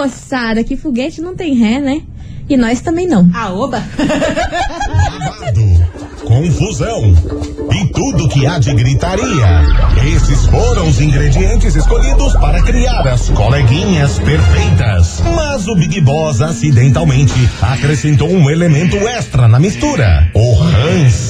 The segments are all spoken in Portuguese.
moçada, que foguete não tem ré, né? E nós também não. A oba! Babado, confusão e tudo que há de gritaria. Esses foram os ingredientes escolhidos para criar as coleguinhas perfeitas. Mas o Big Boss acidentalmente acrescentou um elemento extra na mistura: o ranço.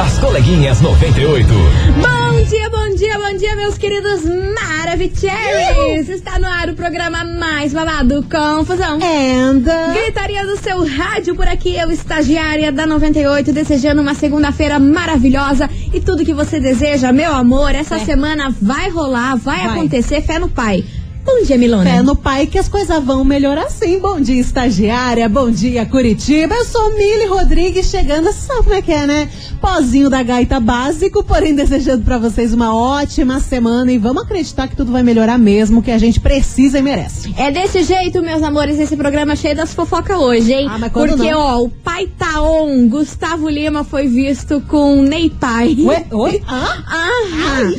As coleguinhas 98. Bom dia, bom dia, bom dia, meus queridos Maravicheries! Está no ar o programa mais babado, Confusão. And... Gritaria do seu rádio por aqui, eu, estagiária da 98, desejando uma segunda-feira maravilhosa e tudo que você deseja, meu amor, essa É. semana vai rolar, vai, Vai. acontecer, fé no pai. Bom dia, Milona. Fé no pai que as coisas vão melhorar sim. Bom dia, estagiária. Bom dia, Curitiba. Eu sou Mili Rodrigues chegando. Sabe como é que é, né? Pozinho da gaita básico, porém desejando pra vocês uma ótima semana e vamos acreditar que tudo vai melhorar mesmo, que a gente precisa e merece. É desse jeito, meus amores, esse programa é cheio das fofocas hoje, hein? Ah, mas Porque, não? ó, o pai Taon, Gustavo Lima, foi visto com Ney Pai. Ué, oi? Hã? Ah,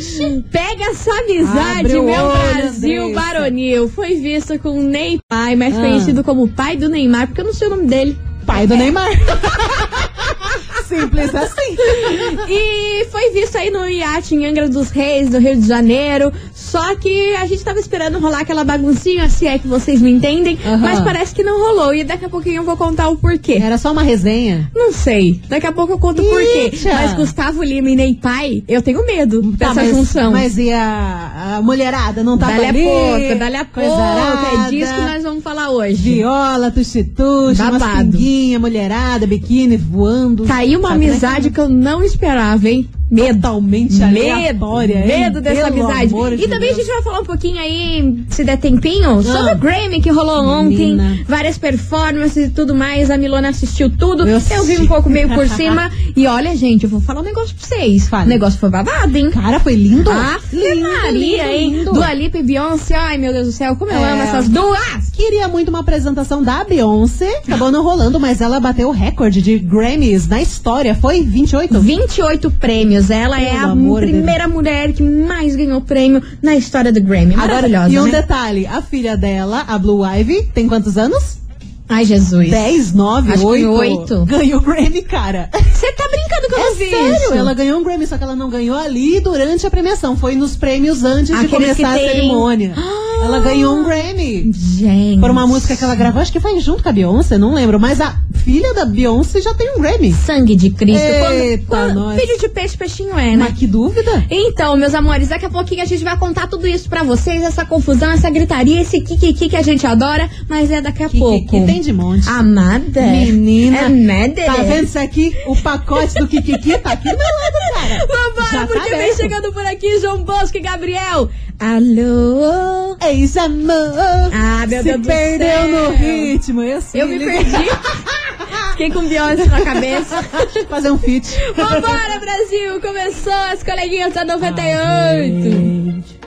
pega essa amizade, Abre meu olho, Brasil Andressa. Baronil. Foi visto com Ney Pai, mais Ah. conhecido como pai do Neymar, porque eu não sei o nome dele. Pai do Neymar. Simples assim. E foi visto aí no iate em Angra dos Reis, no Rio de Janeiro. Só que a gente tava esperando rolar aquela baguncinha, se é que vocês me entendem. Mas parece que não rolou. E daqui a pouquinho eu vou contar o porquê. Era só uma resenha. Não sei. Daqui a pouco eu conto o porquê. Mas Gustavo Lima e Ney Pai, eu tenho medo Tá, dessa mas, junção. Mas e a, a mulherada não tá Dali a ali? pouco, dali a pouco. É disso que nós vamos falar hoje. Viola, tuxi-tuxi, umas Babado. pinguinha, mulherada, biquíni voando. Tá aí uma é amizade que eu não esperava, hein? Medo. Totalmente Medo, aleatória, medo dessa Pelo amizade. E de também Deus. a gente vai falar um pouquinho aí, se der tempinho, sobre o Grammy que rolou Menina. ontem. Várias performances e tudo mais. A Milona assistiu tudo. Eu Eu, vi um pouco meio por cima. E olha, gente, eu vou falar um negócio pra vocês. Fale. O negócio foi babado, hein? Cara, foi lindo. Ah, lindo, Maria, lindo, hein? lindo. Dua Lipa e Beyoncé. Ai, meu Deus do céu, como eu É. amo essas duas! Queria muito uma apresentação da Beyoncé. Acabou não rolando, mas ela bateu o recorde de Grammys na história. Foi 28? 28 prêmios. Ela é Pelo a amor de primeira mulher que mais ganhou prêmio na história do Grammy. Maravilhosa, Agora, e um né? detalhe: a filha dela, a Blue Ivy, tem quantos anos? Ai, Jesus. 10, 9, Acho que 8. oito. Ganhou Grammy, cara. Você tá brincando que eu É não vi sério, isso? ela ganhou um Grammy, só que ela não ganhou ali durante a premiação. Foi nos prêmios antes de Aqueles começar a tem- cerimônia. Ah! Ela ganhou um Grammy. Gente. Por uma música que ela gravou, acho que foi junto com a Beyoncé, não lembro. Mas a filha da Beyoncé já tem um Grammy. Sangue de Cristo. Eita, quando, quando, filho de peixe, peixinho é, né? Mas que dúvida. Então, meus amores, daqui a pouquinho a gente vai contar tudo isso pra vocês, essa confusão, essa gritaria, esse kikiki que a gente adora, mas é daqui a Que, pouco. que, que tem de monte. Amada. Menina. É nada. Tá vendo isso aqui? O pacote do Kikiki tá aqui do meu lado, cara. Vambora, Já tá porque vem aberto. chegando por aqui João Bosco e Gabriel. Alô? Amor. Ah, meu Se Deus do perdeu céu. no ritmo. Eu, assim, Eu me perdi. Fiquei com Beyoncé na cabeça. Fazer um feat. Vambora, Brasil! Começou as coleguinhas da 98.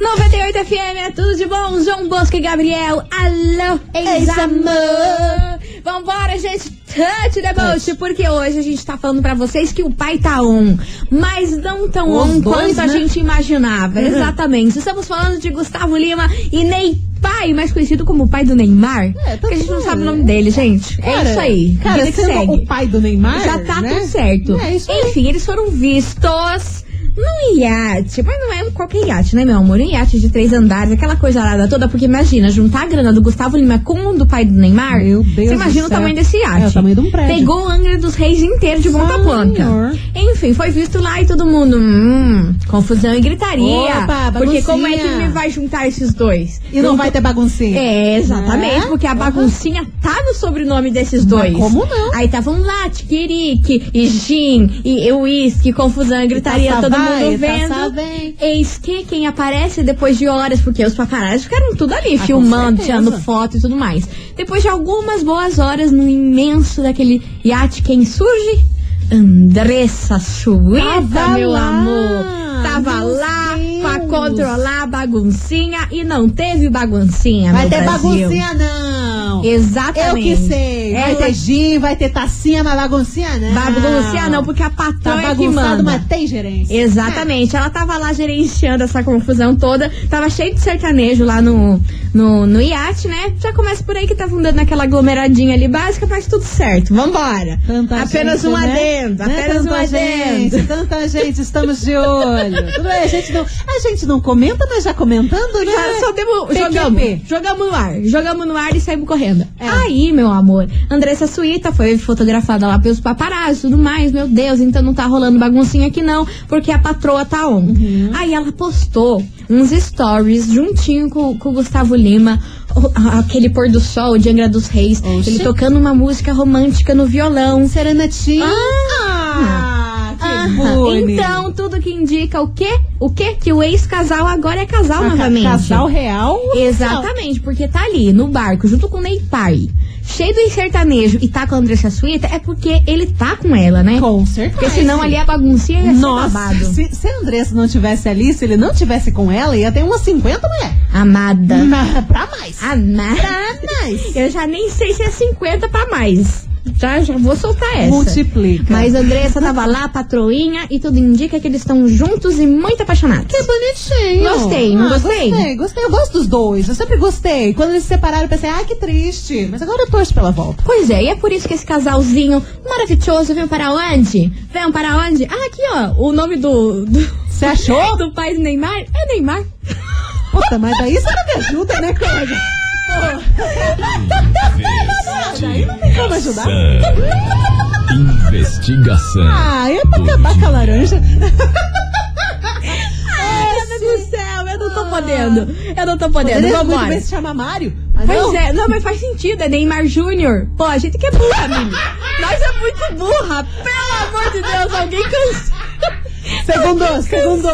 98 FM é tudo de bom. João Bosco e Gabriel. Alô, ex-amor. Vambora, gente. Touch the boat. Porque hoje a gente tá falando pra vocês que o pai tá on. Mas não tão Os on dois, quanto a né? gente imaginava. Uhum. Exatamente. Estamos falando de Gustavo Lima e Ney Pai, mais conhecido como o pai do Neymar. É, tá porque a gente não sabe o nome dele, gente. é Cara, isso aí. Cara, que sendo segue. o pai do Neymar. Já tá né? tudo certo. É isso aí. Enfim, eles foram vistos num iate. Mas não é qualquer iate, né, meu amor? Um iate de três andares, aquela coisa arada toda. Porque imagina, juntar a grana do Gustavo Lima com o do pai do Neymar. Meu Deus Você imagina o tamanho desse iate. É o tamanho de um prédio. Pegou o Angra dos Reis inteiro de ponta a. Senhor. Enfim, foi visto lá e todo mundo. Hum, confusão e gritaria. Opa, porque como é que ele vai juntar esses dois? E não vai ter baguncinha. É, exatamente, Né? porque a baguncinha tá no sobrenome desses Mas dois. como não? Aí estavam lá, Tikirique, e Gin, e uísque, confusão, gritaria, Taça todo mundo taça vendo. Eis que quem aparece depois de horas, porque os paparazzi ficaram tudo ali, Ah, filmando, tirando foto e tudo mais. Depois de algumas boas horas no imenso daquele iate, quem surge? Andressa Suíta, Tava meu lá, amor. Tava meu lá pra Deus. controlar a baguncinha e não teve baguncinha, Vai ter Brasil. baguncinha, não. Não. Exatamente. Eu que sei. Vai Ela- ter gin, vai ter tacinha, mas baguncinha não. Bagunça não, porque a Tá patroa é que manda. mas tem gerência. Exatamente, ela tava lá gerenciando essa confusão toda, tava cheio de sertanejo lá no, no, no iate, né? Já começa por aí que tava dando aquela aglomeradinha ali básica, mas tudo certo, vambora. Tanta apenas gente, um né? adendo, Né? apenas um tanta adendo. gente, tanta gente, estamos de olho. Tudo bem, a gente não, a gente não comenta, mas já comentando, né? Já só temos, jogamos, jogamos no ar, jogamos no ar e saímos correndo. É. Aí, meu amor, Andressa Suíta foi fotografada lá pelos paparazzi e tudo mais, meu Deus, então não tá rolando baguncinha aqui não, porque a patroa tá on. Uhum. Aí ela postou uns stories juntinho com, com o Gustavo Lima, aquele pôr do sol de Angra dos Reis, Oxi. ele tocando uma música romântica no violão. Serenatinha. Ah, que Aham. Então, tudo que indica o quê? O quê? Que o ex-casal agora é casal Ah, novamente. Casal real. Exatamente, porque tá ali no barco junto com o Ney Pai, cheio do sertanejo e tá com a Andressa Suíta, é porque ele tá com ela, né? Com certeza. Porque senão ali a baguncinha ia ser Nossa, babado. se, se a Andressa não tivesse ali, se ele não tivesse com ela, ia ter umas 50 mulheres. Amada. Na- Pra mais. Amada. Pra mais. Eu já nem sei se é 50 pra mais. Já, já vou soltar essa. Multiplica. Mas Andressa tava lá, patroinha, e tudo indica que eles estão juntos e muito apaixonados. Que bonitinho. Gostei, não Ah, gostei? Gostei, gostei. Eu gosto dos dois. Eu sempre gostei. Quando eles se separaram, eu pensei, ah, que triste. Mas agora eu torço pela volta. Pois é, e é por isso que esse casalzinho maravilhoso veio para onde? Veio para onde? Ah, aqui ó, o nome do, Você achou? do pai do Neymar é Neymar. Puta, mas daí você não me ajuda, né, colega? Daí não tem como ajudar. Investigação. Ah, é pra acabar com a laranja. Ai, meu Deus do céu, eu não tô podendo. Eu não tô podendo, Poderia muito bem se chama Mário. Pois não. é, não, mas faz sentido, é Neymar Júnior. Pô, a gente que é burra, Mili. Nós é muito burra. Pelo amor de Deus, alguém cansa. Segundo, segundo.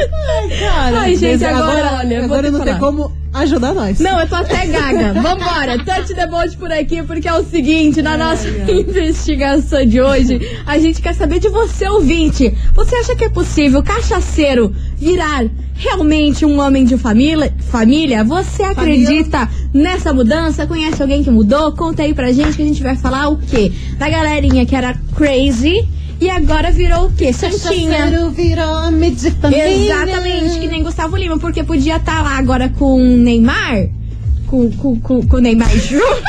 Ai, cara. Ai, gente, mas agora, olha, Agora não tem como ajudar nós. Não, eu tô até gaga. Vambora, touch the boat por aqui, porque é o seguinte, na nossa investigação de hoje, a gente quer saber de você, ouvinte. Você acha que é possível cachaceiro virar realmente um homem de família? família? Você acredita nessa mudança? Conhece alguém que mudou? Conta aí pra gente que a gente vai falar o quê? Da galerinha que era crazy e agora virou o quê? Santinha. virou. Exatamente, que nem Gustavo Lima, porque podia estar tá lá agora com Neymar. Com, com, com, com Neymar Júnior.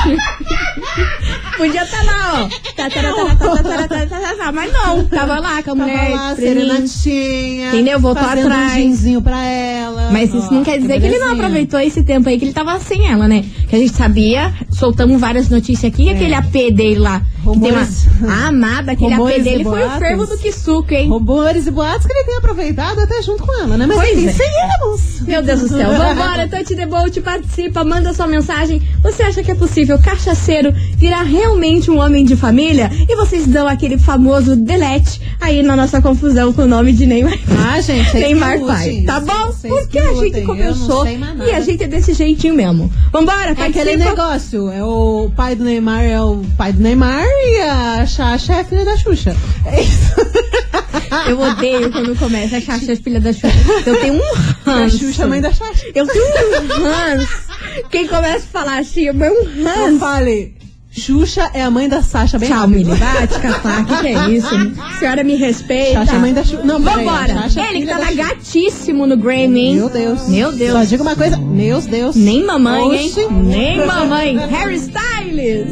podia estar tá lá, ó. Mas não, tava lá com a mulher. Tava serenatinha. Entendeu? Voltou atrás. Um pra ela. Mas isso não quer dizer que, ele não aproveitou esse tempo aí que ele tava sem ela, né? Que a gente sabia, soltamos várias notícias aqui, aquele AP dele lá uma, Rumores. a amada, aquele Rumores dele foi o fervo do que suco, hein? Rumores e boatos que ele tem aproveitado até junto com ela, né? Mas Pois enfim, é. seguimos. Meu Deus do céu. Vambora, Touch the Bolt, participa, manda sua mensagem. Você acha que é possível cachaceiro virar realmente um homem de família? E vocês dão aquele famoso delete aí na nossa confusão com o nome de Neymar. Ah, gente, Neymar pai, tá bom? Porque que a gente começou e a gente é desse jeitinho mesmo. Vambora, É participa. aquele negócio, é o pai do Neymar é o pai do Neymar e a Xaxa é a filha da Xuxa. É isso. Eu odeio quando começa a Xaxa filha da Xuxa. Eu tenho um A ranço. Xuxa é a mãe da Xaxa. Eu tenho um ranço. Quem começa a falar assim, eu tenho um Não ranço. fale. Xuxa é a mãe da Sasha, bem Tchau, rápido. Mili. Vai te catar. O que, que é isso? A senhora me respeita. Xaxa é mãe da Xuxa. Não, Vambora. Xaxa é Ele que tava Xuxa. gatíssimo no Grammy, hein? Meu Deus. Meu Deus. Só diga uma coisa. Meu Deus. Nem mamãe, hein? Nem mamãe. Harry Styles.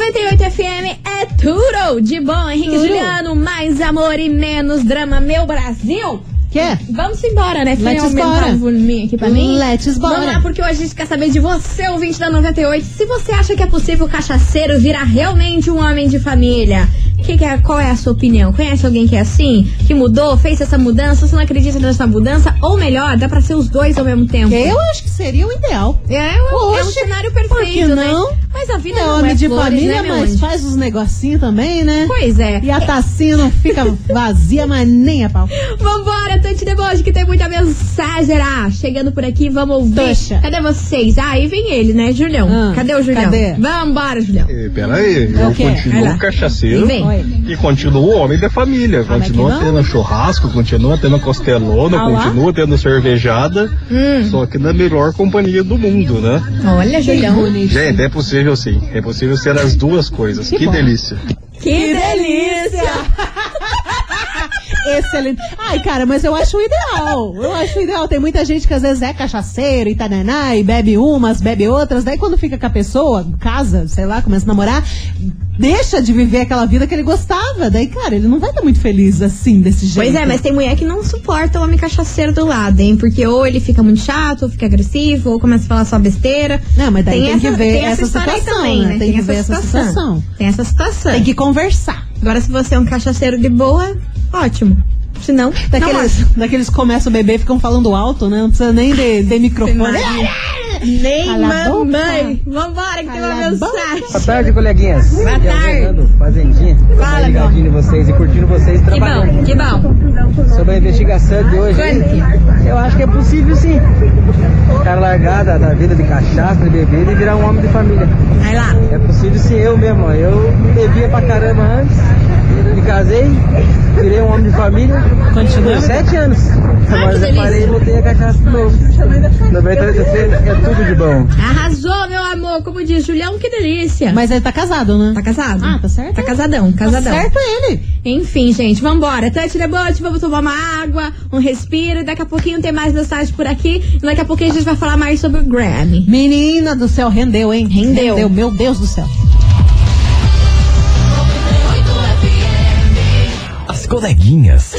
98 FM é tudo de bom. Henrique Tudo. Juliano, mais amor e menos drama, meu Brasil. Quer? Vamos embora, né? Let's aumentar bora. o volume aqui pra mim. Let's bora. Vamos lá, porque hoje a gente quer saber de você, ouvinte da 98. Se você acha que é possível o cachaceiro virar realmente um homem de família. Que que é, qual é a sua opinião? Conhece alguém que é assim? Que mudou, fez essa mudança? Você não acredita nessa mudança? Ou melhor, dá pra ser os dois ao mesmo tempo? Eu acho que seria o ideal. É, um- é um Oxe, cenário por que perfeito, né? não? Mas Mas a vida É não homem é de flores, família, né, mas anjo? faz uns negocinhos também, né? Pois é. E a tacinha não fica vazia, mas nem a pau. Vambora, Tante Deboche, que tem muita mensagem ah, chegando por aqui, vamos ouvir. Toxa. Cadê vocês? Ah, aí vem ele, né, Julião? Ah, cadê o Julião? cadê? Vambora, Julião. Peraí, É o eu lá. continuo cachaceiro E vem. Oi. E continuo homem da família. mas Continua tendo churrasco, continua tendo costelona, Ah continua tendo cervejada, Hum. só que na melhor companhia do mundo, né? Olha, Julião. bonito. Gente, é possível sim. É possível ser as duas coisas. Que Que, delícia. Que delícia! Excelente. Ai, cara, mas eu acho o ideal. Eu acho o ideal. Tem muita gente que às vezes é cachaceiro e tananá, e bebe umas, bebe outras. Daí quando fica com a pessoa, casa, sei lá, começa a namorar, deixa de viver aquela vida que ele gostava. Daí, cara, ele não vai estar muito feliz assim, desse jeito. Pois é, mas tem mulher que não suporta o homem cachaceiro do lado, hein? Porque ou ele fica muito chato, ou fica agressivo, ou começa a falar só besteira. Não, mas daí tem, que ver tem essa, aí situação, também, né? Tem, que ver essa situação. Tem essa situação. Tem que conversar. Agora, se você é um cachaceiro de boa, ótimo. Se não, não Daqueles, daqueles que começam a beber e ficam falando alto, né? Não precisa nem de, de microfone. Nem Cala mamãe. Vambora, que tem uma boca. mensagem. Boa tarde, coleguinhas. Boa Aqui é tarde. Fernando, Fazendinha. Fala, ligadinho em vocês e curtindo vocês Que trabalhando. bom, que bom. Sobre a investigação de hoje, eu acho que é possível sim. O cara largar da, da vida de cachaça, de bebida e virar um homem de família. Vai lá. É possível sim, eu mesmo. Eu bebia pra caramba antes, me casei, virei um homem de família. Continua. Por sete anos. Agora que já parei e voltei a cachaça de novo. 98 é tudo de bom. Arrasou, meu amor. Como diz Julião, que delícia. Mas ele tá casado, né? Tá casado? Ah, tá certo. Tá casadão, casadão. Tá certo ele. Enfim, gente, vambora. Touch the boat, vamos tomar uma água, um respiro. Daqui a pouquinho tem mais mensagem por aqui. E daqui a pouquinho a gente vai falar mais sobre o Grammy. Menina do céu, rendeu, hein? Rendeu. meu Deus do céu. As coleguinhas.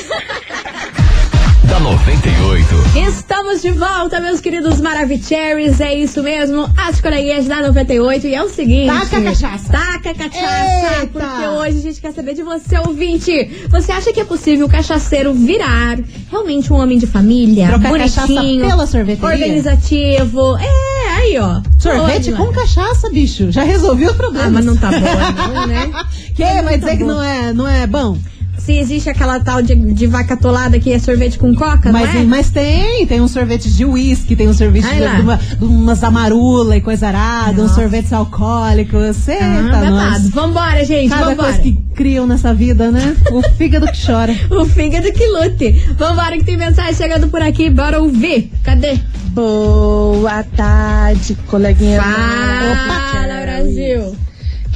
Da 98. Estamos de volta, meus queridos Maravicheries. É isso mesmo, as coleguinhas da 98. E é o seguinte: Taca a cachaça. Taca a cachaça. Eita. Porque hoje a gente quer saber de você, ouvinte. Você acha que é possível o cachaceiro virar realmente um homem de família? Trocar cachaça bonitinho, pela sorveteria? organizativo. É, aí, ó. Sorvete Pode, com mano. cachaça, bicho. Já resolveu o problema. Ah, mas não tá boa, não, né? Que? Mas Vai não dizer tá que bom. não é, não é bom? Se existe aquela tal de, de vaca atolada que é sorvete com coca, Mas, não é? mas tem, tem uns sorvetes de uísque, tem uns sorvetes Ai de, de, uma, de umas amarula e coisa arada, uns Nossa. sorvetes alcoólicos. Eita, Ah, nós. babado. Vambora, gente, Cada vambora. coisa que criam nessa vida, né? O fígado que chora. O fígado que lute. Vambora que tem mensagem chegando por aqui, bora ouvir. Cadê? Boa tarde, coleguinha. Fala, Brasil.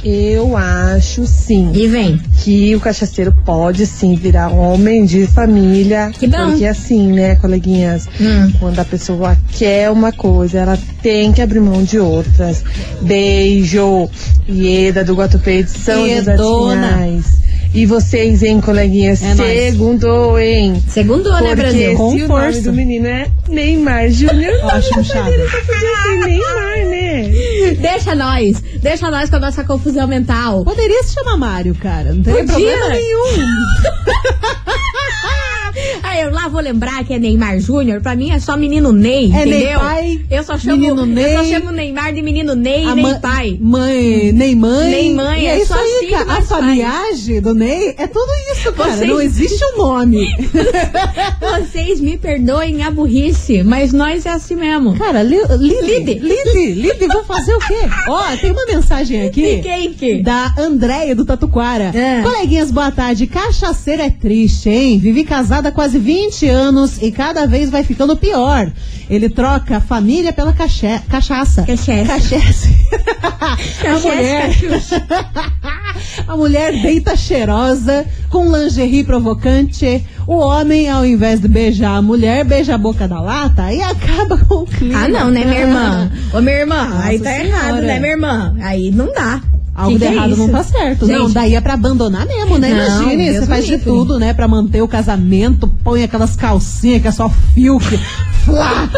Eu acho sim E vem. que o cachaceiro pode sim virar homem de família. Que bom. Porque assim, né, coleguinhas? Hum. Quando a pessoa quer uma coisa, ela tem que abrir mão de outras. Beijo. Ieda do Guatupê de São José dos Iedona. Pinhais. E vocês, hein, coleguinhas? É nóis. Segundo, hein? Segundou, né, Brasil? Com se o força. nome do menino é Neymar Júnior, acho inchado. podia ser Neymar? Deixa nós. Deixa nós com a nossa confusão mental. Poderia se chamar Mário, cara. Não Podia. problema nenhum. Aí eu lá vou lembrar que é Neymar Júnior. Pra mim é só menino Ney, É Ney entendeu? pai, eu só chamo, menino eu só Ney. chamo Neymar de menino Ney A Ney mãe- pai. Mãe, nem mãe. Nem mãe, E é é isso só aí, assim cara. A familiagem do Ney é tudo isso, cara. Vocês- Não existe um nome. Vocês me perdoem a burrice, mas nós é assim mesmo. Cara, li, Lide, Lide. Lide, vou fazer o quê? Ó, tem uma mensagem aqui. De quem que? Da Andréia do Tatuquara. É. Coleguinhas, boa tarde. Cachaceira é triste, hein? Vivi casada há quase 20 anos e cada vez vai ficando pior. Ele troca a família pela caché- cachaça. Cachaça. Cachaça. a mulher. a mulher deita cheirosa, com lingerie provocante. O homem, ao invés de beijar a mulher, beija a boca da lata e acaba com o clima. Ah, não, né, minha irmã? Ô, minha irmã, Nossa aí tá Senhora. errado, né, minha irmã? Aí não dá. Algo Que de que é errado isso? não tá certo. Gente, não, daí é pra abandonar mesmo, né? Não, Imagine, você faz de livre. tudo, né? Pra manter o casamento, põe aquelas calcinhas que é só fio, que flá,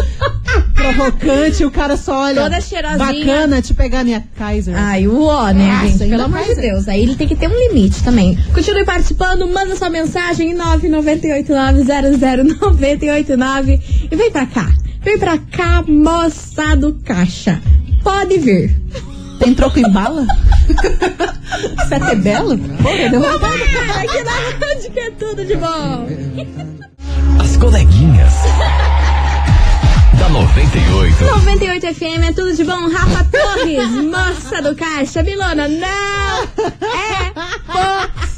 provocante, o cara só olha. Toda cheirosinha. Bacana te pegar minha Kaiser. Ai, o ó, né, Nossa, gente? Pelo amor de faz- Deus. Aí ele tem que ter um limite também. Continue participando, manda sua mensagem em 998900989 e vem pra cá. Vem pra cá, moça do caixa. Pode vir. Tem troco em bala? Sete belo? Porra, deu vontade. Aqui na rádio que é tudo de bom. As coleguinhas. da 98. 98 FM é tudo de bom. Rafa Torres, moça do caixa. Milona, não é possível.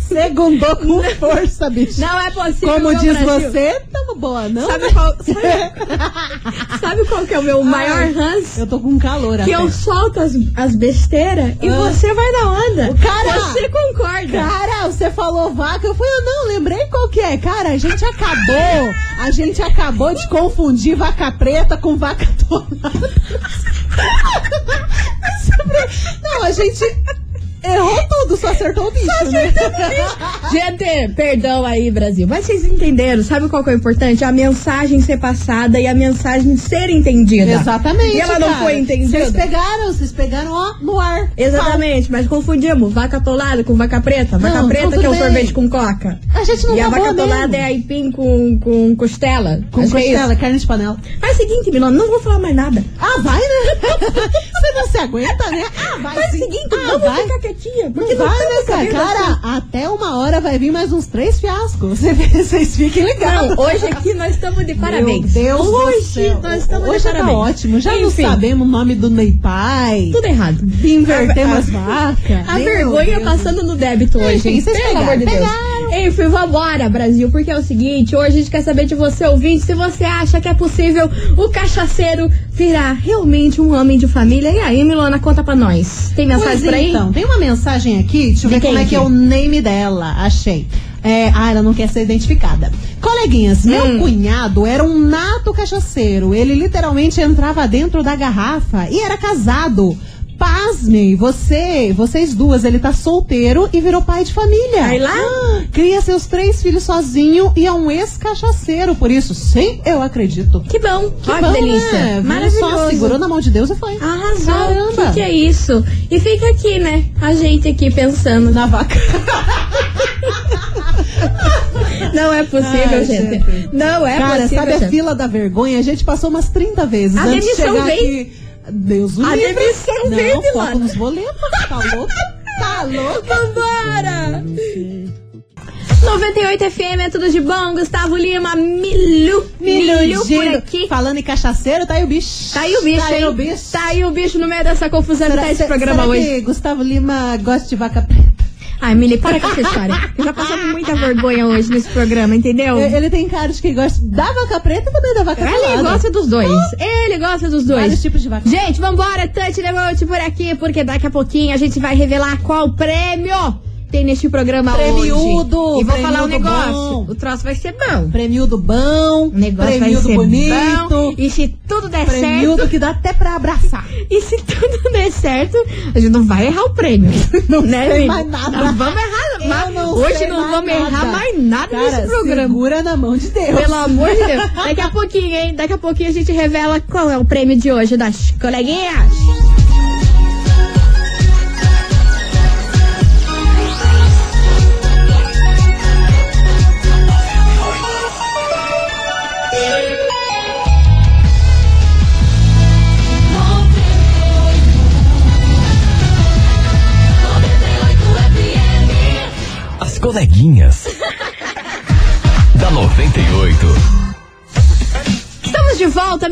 Segundou com força, bicho. Não é possível. Como diz Brasil. você, tamo boa, não? Sabe qual, sabe, sabe qual que é o meu maior ranço? Eu tô com calor Que até. eu solto as, as besteiras e Ah. você vai na onda. O cara- Você concorda. Cara, você falou vaca, eu falei, eu não, lembrei qual que é. Cara, a gente acabou, a gente acabou de confundir vaca preta com vaca tonada. Não, a gente errou tudo, só acertou o bicho, né? Gente, perdão aí, Brasil. Mas vocês entenderam, sabe qual que é o importante? A mensagem ser passada e a mensagem ser entendida. Exatamente. E ela não cara. foi entendida. Vocês pegaram, vocês pegaram, ó, no ar. Exatamente, mas confundimos vaca atolada com vaca preta. Vaca Não, preta que é o bem. sorvete com coca. A gente não e a vaca boa atolada mesmo. é aipim com, com costela. Com Acho é costela, carne de panela. Faz o seguinte, Milona, não vou falar mais nada. Ah, vai, né? Você não se aguenta, né? Ah, vai Faz o sim. seguinte, ah, não vou vai. ficar quietinha. Não Porque não, vai, né, estamos cara? assim. até uma hora vai vir mais uns três fiascos. Vocês fiquem ligados. Não, hoje aqui nós estamos de parabéns. Meu Deus hoje do céu. nós estamos Hoje de tá parabéns. ótimo. Já não Enfim, sabemos o nome do Ney Pai. Tudo errado. Invertemos A- vacas. A Meu vergonha Deus. passando no débito hoje, Enfim, vocês Pelo pegaram, amor de Deus. Enfim, vambora, Brasil, porque é o seguinte, hoje a gente quer saber de você, ouvinte, se você acha que é possível o cachaceiro virar realmente um homem de família. E aí, Milona, conta pra nós. Tem mensagem Pois por aí? então, tem uma mensagem aqui, deixa eu De ver como é que é o name dela. Achei. É, ah, ela não quer ser identificada. Coleguinhas, Hum. meu cunhado era um nato cachaceiro. Ele literalmente entrava dentro da garrafa e era casado. Pasmem, você, vocês duas, ele tá solteiro e virou pai de família. Vai lá? Ah, cria seus três filhos sozinho e é um ex-cachaceiro. Por isso, sim, eu acredito. Que bom, Que Olha bom, que delícia. né? Maravilhoso. Só segurou na mão de Deus e foi. Arrasou. Caramba. Que que é isso? E fica aqui, né? A gente aqui pensando. Na vaca. Não é possível, Ai, gente. gente. Não é Cara, possível. sabe a gente. fila da vergonha? A gente passou umas 30 vezes A antes de chegar vem. aqui. Deus o A livre. demissão Não, vem, foco Milana. nos boletos. Tá louco? Tá louco? Vambora! 98 FM é tudo de bom. Gustavo Lima, Milu. Milu por Miludinho. aqui. Falando em cachaceiro, tá aí o bicho. Tá aí o bicho, Tá aí hein? o bicho. Tá aí o bicho no meio dessa confusão que tá esse se- programa será hoje. que Gustavo Lima gosta de vaca preta? Ai, Mili, para com essa história. Eu já passamos muita vergonha hoje nesse programa, entendeu? Ele ele tem cara de que gosta da vaca preta e também da vaca Ele pelada. gosta dos dois. Ele gosta dos dois. Vários tipos de vaca. Gente, vambora, Tante Devolte por aqui, porque daqui a pouquinho a gente vai revelar qual prêmio tem neste programa Prêmiudo, hoje. E vou falar um negócio. bom. O troço vai ser bom. Prêmio do bom, O negócio prêmio vai ser bonito, bom. E se tudo der prêmio certo... do que dá até pra abraçar. E se tudo der certo, a gente não vai errar o prêmio. Não sei Mili? mais nada. Não vamos errar. Mas não hoje sei não vamos errar nada. mais nada Cara, nesse programa. segura na mão de Deus. Pelo amor de Deus. Daqui a pouquinho, hein? Daqui a pouquinho a gente revela qual é o prêmio de hoje das coleguinhas.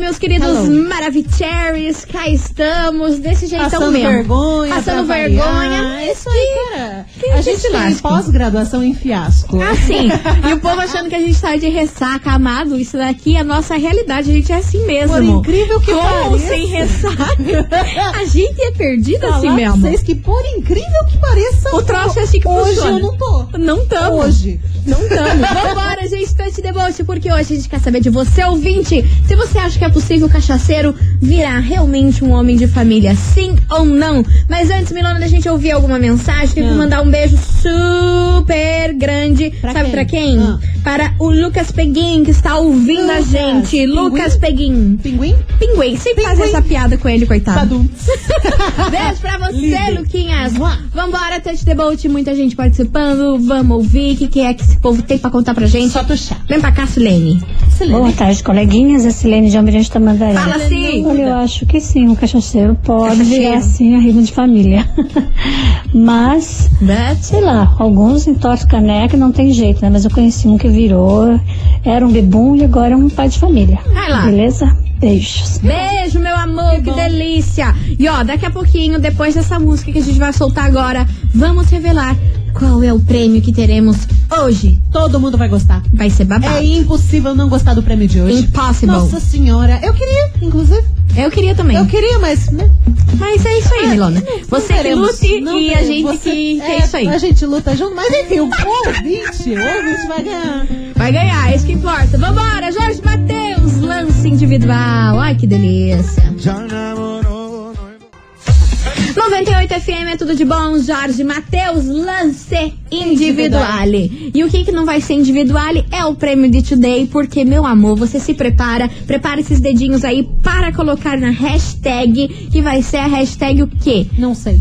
Meus queridos Hello. Maravicheries. Cá estamos, desse jeitão Passando mesmo. vergonha. Passando vergonha. isso aí, cara. que a gente tem lasque. pós-graduação em fiasco. Assim, e o povo achando que a gente tá de ressaca, amado. Isso daqui é a nossa realidade, a gente é assim mesmo. Por incrível que Com ou pareça. sem ressaca. A gente é perdida Falar assim mesmo. vocês que, por incrível que pareça, O troço é assim que hoje funciona. eu não tô. Não tamo. Hoje. Não tamo. Vambora, Touch Deboche, porque hoje a gente quer saber de você, ouvinte. Se você acha que é possível o cachaceiro virar realmente um homem de família, sim ou não? Mas antes, Milona, da gente ouvir alguma mensagem, tem que Ah. mandar um beijo super grande. Pra Sabe quem? pra quem? Ah. Para o Lucas Peguin, que está ouvindo a Lucas, gente. Pinguim? Lucas Peguin. Pinguim? Pinguim, sempre faz Pinguim. essa piada com ele, coitado. Beijo pra você, Lindo. Luquinhas. Vambora, Touch the Boat, muita gente participando. Vamos ouvir o que, que é que esse povo tem pra contar pra gente. Só tu chá. Vem pra cá, Silene. Boa tarde, coleguinhas. É Silene de Almirante Tamandaré. Fala sim. Olha, eu acho que sim, o cachaceiro pode Cachaceiro. virar assim a rima de família. Mas, But... sei lá, alguns entortam caneca não tem jeito, né? Mas eu conheci um que virou, era um bebum e agora é um pai de família. Vai lá. Beleza? Beijos. Beijo, meu amor, que, delícia! E ó, daqui a pouquinho, depois dessa música que a gente vai soltar agora, vamos revelar qual é o prêmio que teremos hoje. Todo mundo vai gostar. Vai ser babado. É impossível não gostar do prêmio de hoje. Impossible. Nossa senhora. Eu queria, inclusive. Eu queria também. Eu queria, mas. Né? Mas é isso aí, Milona. Você que lute não e a gente Você- que, é, é, isso aí. A gente luta junto, mas enfim, o ouvinte, o ouvinte vai ganhar. Vai ganhar, é isso que importa. Vambora, Jorge Matheus, lance individual. Ai, que delícia. 98 FM é tudo de bom, Jorge Matheus, lance individuale. E o que que não vai ser individuale é o prêmio de Today, porque, meu amor, você se prepara, prepara esses dedinhos aí para colocar na hashtag, que vai ser a hashtag o quê? Não sei.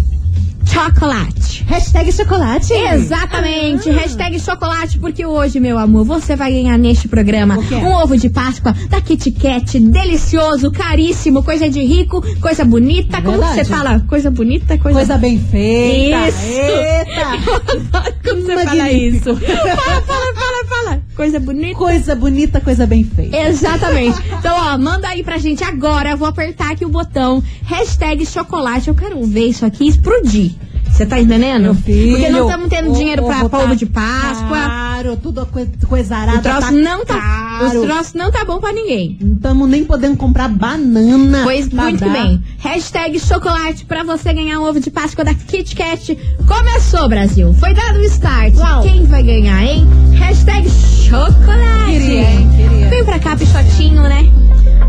Chocolate. Hashtag chocolate. Exatamente, hashtag chocolate, porque hoje, meu amor, você vai ganhar neste programa um ovo de Páscoa da Kit Kat, delicioso, caríssimo, coisa de rico, coisa bonita. Como que Verdade. você fala? Coisa bonita, coisa, Coisa bem feita. Isso. Eita. Como você fala Magnífico. isso? Fala, fala, fala, fala. Coisa bonita. Coisa bonita, coisa bem feita. Exatamente. Então, ó, manda aí pra gente agora. Eu vou apertar aqui o botão hashtag chocolate. Eu quero ver isso aqui explodir. Você tá entendendo? Meu filho, Porque não estamos tendo o dinheiro pra ovo polvo tá de Páscoa. Caro, tudo coi- coisa arada. O troço tá não tá. caro. Os troços não tá bom pra ninguém. Não estamos nem podendo comprar banana. Pois muito dar. bem. Hashtag chocolate pra você ganhar um ovo de Páscoa da Kit Kat. Começou, Brasil. Foi dado o start. Uau. Quem vai ganhar, hein? Hashtag chocolate. Queria, hein? Queria. Vem pra cá, pichotinho, né?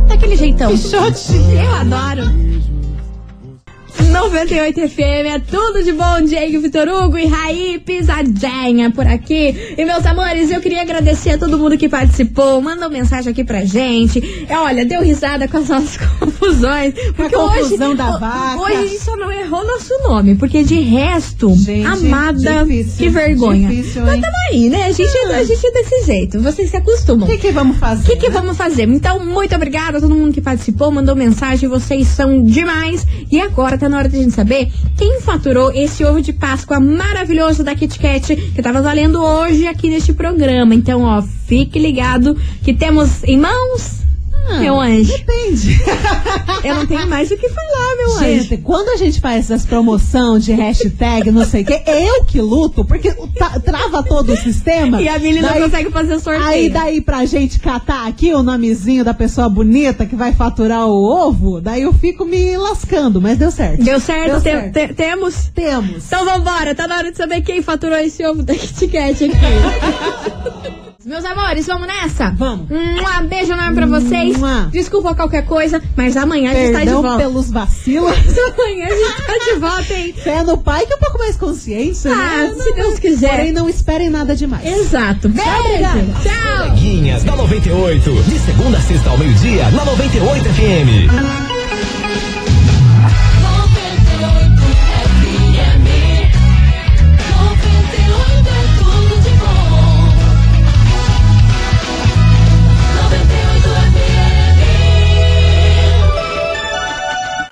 Daquele jeitão. Pichotinho. Eu adoro. 98 FM, é tudo de bom, Diego Vitor Hugo e Raí Pisadinha por aqui. E meus amores, eu queria agradecer a todo mundo que participou, mandou mensagem aqui pra gente. É, olha, deu risada com as nossas confusões. Porque confusão hoje, da vaca. Hoje a gente só não errou nosso nome, porque de resto, Gente, amada, difícil, que vergonha. difícil, Mas tamo aí, né? A gente, a gente é desse jeito, vocês se acostumam. O que, que vamos fazer? O que, que né? vamos fazer? Então, muito obrigada a todo mundo que participou, mandou mensagem, vocês são demais. E agora tá na hora de a gente saber quem faturou esse ovo de Páscoa maravilhoso da Kit Kat que tava valendo hoje aqui neste programa. Então, ó, fique ligado que temos em mãos, Ah, meu anjo. Depende. Eu não tenho mais o que falar, meu anjo. Gente, quando a gente faz essas promoção de hashtag, não sei o que, eu que luto, porque ta- trava todo o sistema. E a Mili não consegue fazer sorteio. Aí daí pra gente catar aqui o nomezinho da pessoa bonita que vai faturar o ovo, daí eu fico me lascando, mas deu certo. Deu certo? Deu certo. te- temos? Temos. Então vambora, tá na hora de saber quem faturou esse ovo da Kit Kat aqui. Meus amores, vamos nessa? Vamos. Um beijo enorme pra vocês. Mua. Desculpa qualquer coisa, mas amanhã a gente tá de Perdão volta. pelos vacilos. Amanhã a gente tá de volta, hein? Fé no pai que é um pouco mais consciência, Ah, né? se Deus quiser. Porém, não esperem nada demais. Exato. Beijo. obrigada. Tchau. Coleguinhas da 98. De segunda a sexta ao meio-dia, na 98 FM.